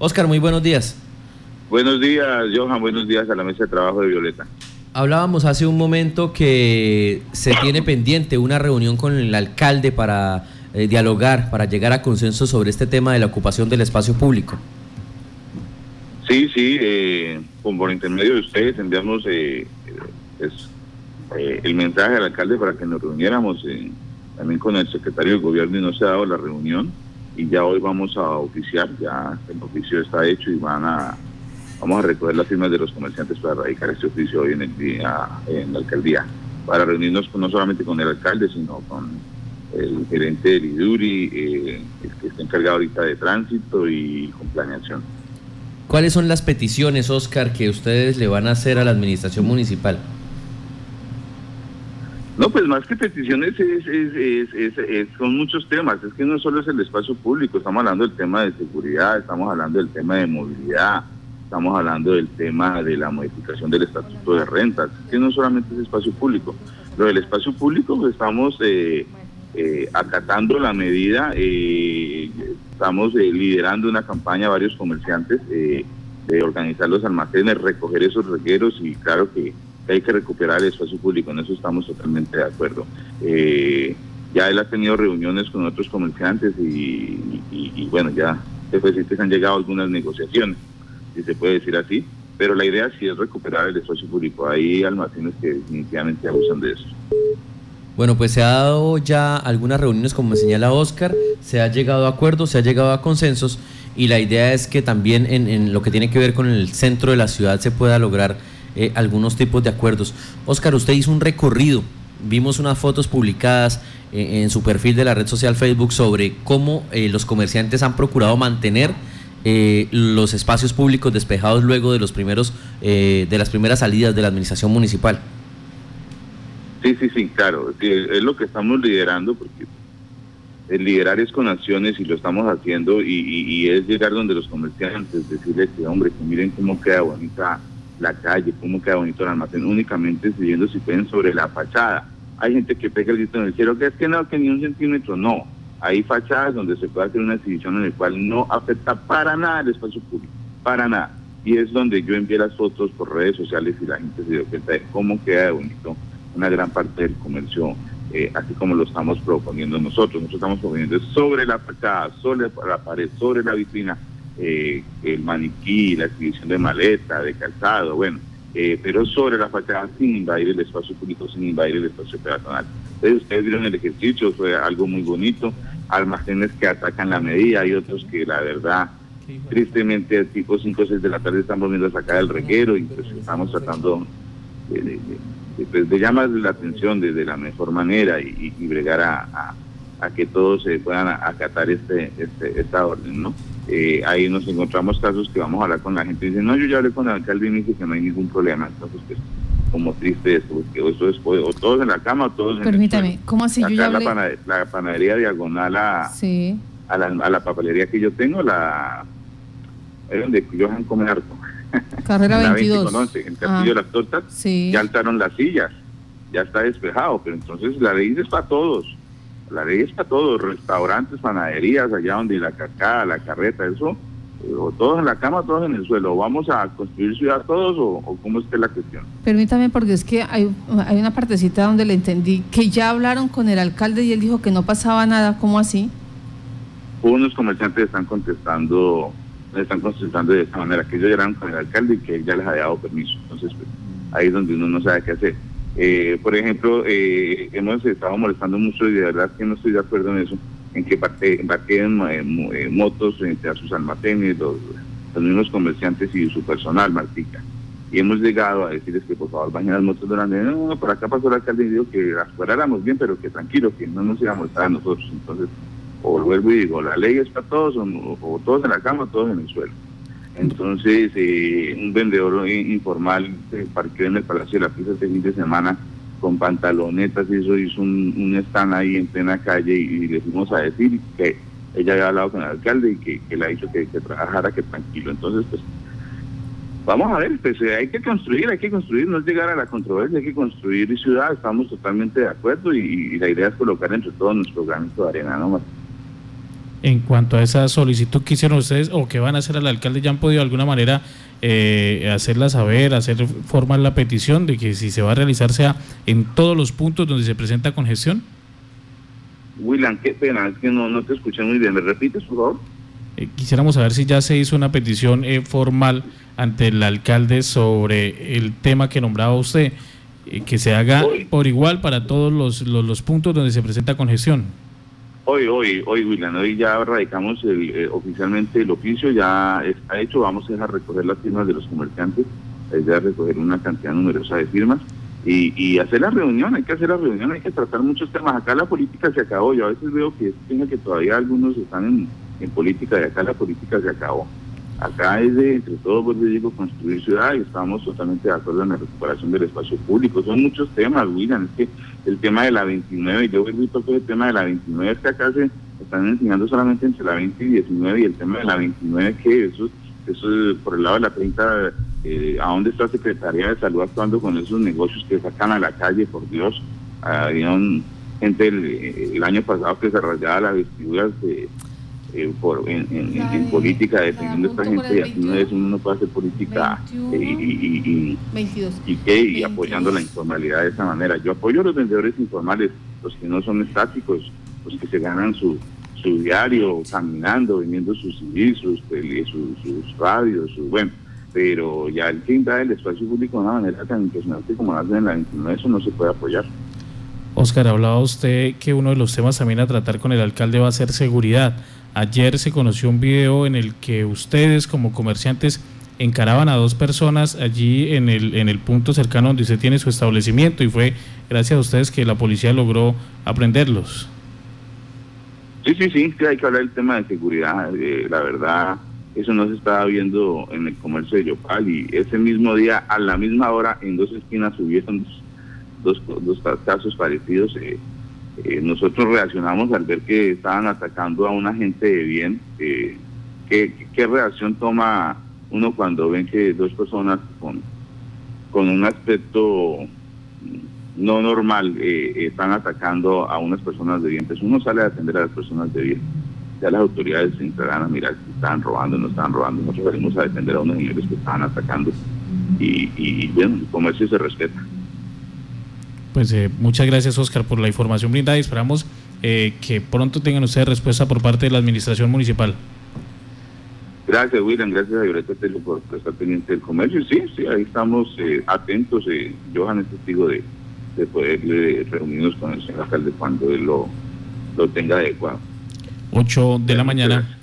Oscar, muy buenos días. Buenos días, Johan. Buenos días a la mesa de trabajo de Violeta. Hablábamos hace un momento que se tiene pendiente una reunión con el alcalde para eh, dialogar, para llegar a consenso sobre este tema de la ocupación del espacio público. Sí, sí, eh, por intermedio de ustedes enviamos eh, eh, el mensaje al alcalde para que nos reuniéramos también con el secretario del gobierno y no se ha dado la reunión y ya hoy vamos a oficiar, ya el oficio está hecho y van a vamos a recoger las firmas de los comerciantes para radicar este oficio hoy en el día en la alcaldía, para reunirnos no solamente con el alcalde, sino con el gerente del IDURI, eh, el que está encargado ahorita de tránsito y con planeación. ¿Cuáles son las peticiones, Oscar, que ustedes le van a hacer a la administración municipal? No, pues más que peticiones es, son muchos temas. Es que no solo es el espacio público, estamos hablando del tema de seguridad, estamos hablando del tema de movilidad, estamos hablando del tema de la modificación del estatuto de rentas. Es que no solamente es espacio público. Lo del espacio público pues, estamos eh, eh, acatando la medida, eh, estamos liderando una campaña varios comerciantes de organizar los almacenes, recoger esos regueros y claro que hay que recuperar el espacio público, en eso estamos totalmente de acuerdo. Eh, ya él ha tenido reuniones con otros comerciantes y, bueno, ya después sí han llegado algunas negociaciones, si se puede decir así, pero la idea sí es recuperar el espacio público. Hay almacenes que definitivamente abusan de eso. Bueno, pues se ha dado ya algunas reuniones, como señala Oscar, se ha llegado a acuerdos, se ha llegado a consensos y la idea es que también en lo que tiene que ver con el centro de la ciudad se pueda lograr eh, algunos tipos de acuerdos. Oscar, usted hizo un recorrido, vimos unas fotos publicadas eh, en su perfil de la red social Facebook sobre cómo eh, los comerciantes han procurado mantener los espacios públicos despejados luego de los primeros de las primeras salidas de la administración municipal. Sí, sí, sí, claro, es lo que estamos liderando porque el liderar es con acciones y lo estamos haciendo y, y es llegar donde los comerciantes, decirles que hombre, que miren cómo queda bonita la calle, cómo queda bonito el almacén, únicamente siguiendo si pueden sobre la fachada. Hay gente que pega el grito en el cielo, que es que no, que ni un centímetro, no. Hay fachadas donde se puede hacer una exhibición en la cual no afecta para nada el espacio público, para nada. Y es donde yo envié las fotos por redes sociales y la gente se dio cuenta de cómo queda de bonito una gran parte del comercio, eh, así como lo estamos proponiendo nosotros. Nosotros estamos proponiendo sobre la fachada, sobre la pared, sobre la vitrina, eh, el maniquí, la exhibición de maleta, de calzado, bueno, eh, pero sobre la fachada sin invadir el espacio público, sin invadir el espacio peatonal. Entonces ustedes vieron el ejercicio, fue algo muy bonito, almacenes que atacan la medida, hay otros que la verdad, tristemente tipo 5 o 6 de la tarde estamos viendo a sacar el reguero y pues estamos tratando de, de, llamar la atención de, la mejor manera y, bregar a, a, que todos se puedan acatar este, este, esta orden, ¿no? Eh, ahí nos encontramos casos que vamos a hablar con la gente y dicen, no, yo ya hablé con el alcalde y me dice que no hay ningún problema. Entonces, pues, como triste esto, porque eso es, o todos en la cama o todos Permítame, en ¿cómo así? yo ya hablé... la, panadería, diagonal a, sí. a, la, a la papelería que yo tengo, la es donde Johan come harto. Carrera 22. en Castillo de las Tortas, sí. ya alzaron las sillas, ya está despejado, pero entonces la ley es para todos la ley es para todos, restaurantes, panaderías, allá donde la cacada, la carreta, eso, eh, o todos en la cama, todos en el suelo. ¿Vamos a construir ciudad todos o, cómo es que la cuestión? Permítame, porque es que hay, hay una partecita donde le entendí que ya hablaron con el alcalde y él dijo que no pasaba nada. ¿Cómo así? Unos comerciantes están contestando están contestando de esta manera, que ellos llegaron con el alcalde y que él ya les había dado permiso. Entonces, pues, ahí es donde uno no sabe qué hacer. Eh, por ejemplo, eh, hemos estado molestando mucho y de verdad que no estoy de acuerdo en eso, en que embarquen eh, motos frente a sus almacenes, los, mismos comerciantes y su personal, Martica. Y hemos llegado a decirles que por favor bajen las motos durante... No, no, por acá pasó el alcalde y dijo que las fuéramos bien, pero que tranquilo, que no nos iba a molestar a nosotros. Entonces, o vuelvo y digo, la ley es para todos, o todos en la cama, o todos en el suelo. Entonces, eh, un vendedor informal se parqueó en el Palacio de la Pisa este fin de semana con pantalonetas y eso hizo un, un stand ahí en plena calle y, le fuimos a decir que ella había hablado con el alcalde y que, le ha dicho que, trabajara, que tranquilo. Entonces, pues, vamos a ver, pues eh, hay que construir, hay que construir, no es llegar a la controversia, hay que construir ciudad, estamos totalmente de acuerdo y, la idea es colocar entre todos nuestro granito de arena, ¿no? En cuanto a esa solicitud que hicieron ustedes o que van a hacer al alcalde, ¿ya han podido de alguna manera eh, hacerla saber, hacer formar la petición de que si se va a realizar sea en todos los puntos donde se presenta congestión? William, qué pena, es que no, no te escuché muy bien. ¿Me repites, por favor? Eh, quisiéramos saber si ya se hizo una petición eh, formal ante el alcalde sobre el tema que nombraba usted, que se haga por igual para todos los, los puntos donde se presenta congestión. Hoy, hoy, hoy, William, hoy ya radicamos el, eh, oficialmente el oficio, ya está hecho, vamos a recoger las firmas de los comerciantes, es de recoger una cantidad numerosa de firmas y, hacer la reunión, hay que hacer la reunión, hay que tratar muchos temas. Acá la política se acabó, yo a veces veo que, que todavía algunos están en, en política y acá la política se acabó. Acá es de, entre todos, pues digo, construir ciudad y estamos totalmente de acuerdo en la recuperación del espacio público. Son muchos temas, William. Es que el tema de la 29, y yo he visto que el tema de la 29 es que acá se están enseñando solamente entre la 20 y 19 y el tema de la 29 que eso, eso por el lado de la 30, eh, ¿a dónde está Secretaría de Salud actuando con esos negocios que sacan a la calle, por Dios? Había gente el, año pasado que se rayaba las vestiduras de eh, por, en, política defendiendo a esta gente y así no es, uno no puede hacer política eh, y, y, apoyando la informalidad de esa manera. Yo apoyo a los vendedores informales, los que no son estáticos, los que se ganan su, su diario caminando, vendiendo sus CDs, sus, sus, radios, su, bueno, pero ya el que invade el espacio público de una manera tan impresionante como lo hacen en la 29, eso no se puede apoyar. Oscar, hablaba usted que uno de los temas también a tratar con el alcalde va a ser seguridad. Ayer se conoció un video en el que ustedes como comerciantes encaraban a dos personas allí en el, en el punto cercano donde usted tiene su establecimiento y fue gracias a ustedes que la policía logró aprenderlos. Sí, sí, sí, hay que hablar del tema de seguridad. Eh, la verdad, eso no se estaba viendo en el comercio de Yopal y ese mismo día, a la misma hora, en dos esquinas subieron dos, dos, casos parecidos. Eh, eh, nosotros reaccionamos al ver que estaban atacando a una gente de bien. Eh, ¿qué, reacción toma uno cuando ven que dos personas con, con un aspecto no normal eh, están atacando a unas personas de bien? Pues uno sale a atender a las personas de bien. Ya las autoridades se encargan a mirar si estaban robando o no estaban robando. Nosotros salimos a defender a unos señores que estaban atacando. Y, y bueno, el comercio se respeta. Pues eh, muchas gracias Oscar por la información brindada y esperamos eh, que pronto tengan ustedes respuesta por parte de la administración municipal. Gracias William, gracias a Violeta por estar pendiente del comercio. Sí, sí, ahí estamos eh, atentos. Johan es testigo de, de poder reunirnos con el señor alcalde cuando él lo, lo tenga adecuado. 8 de la mañana.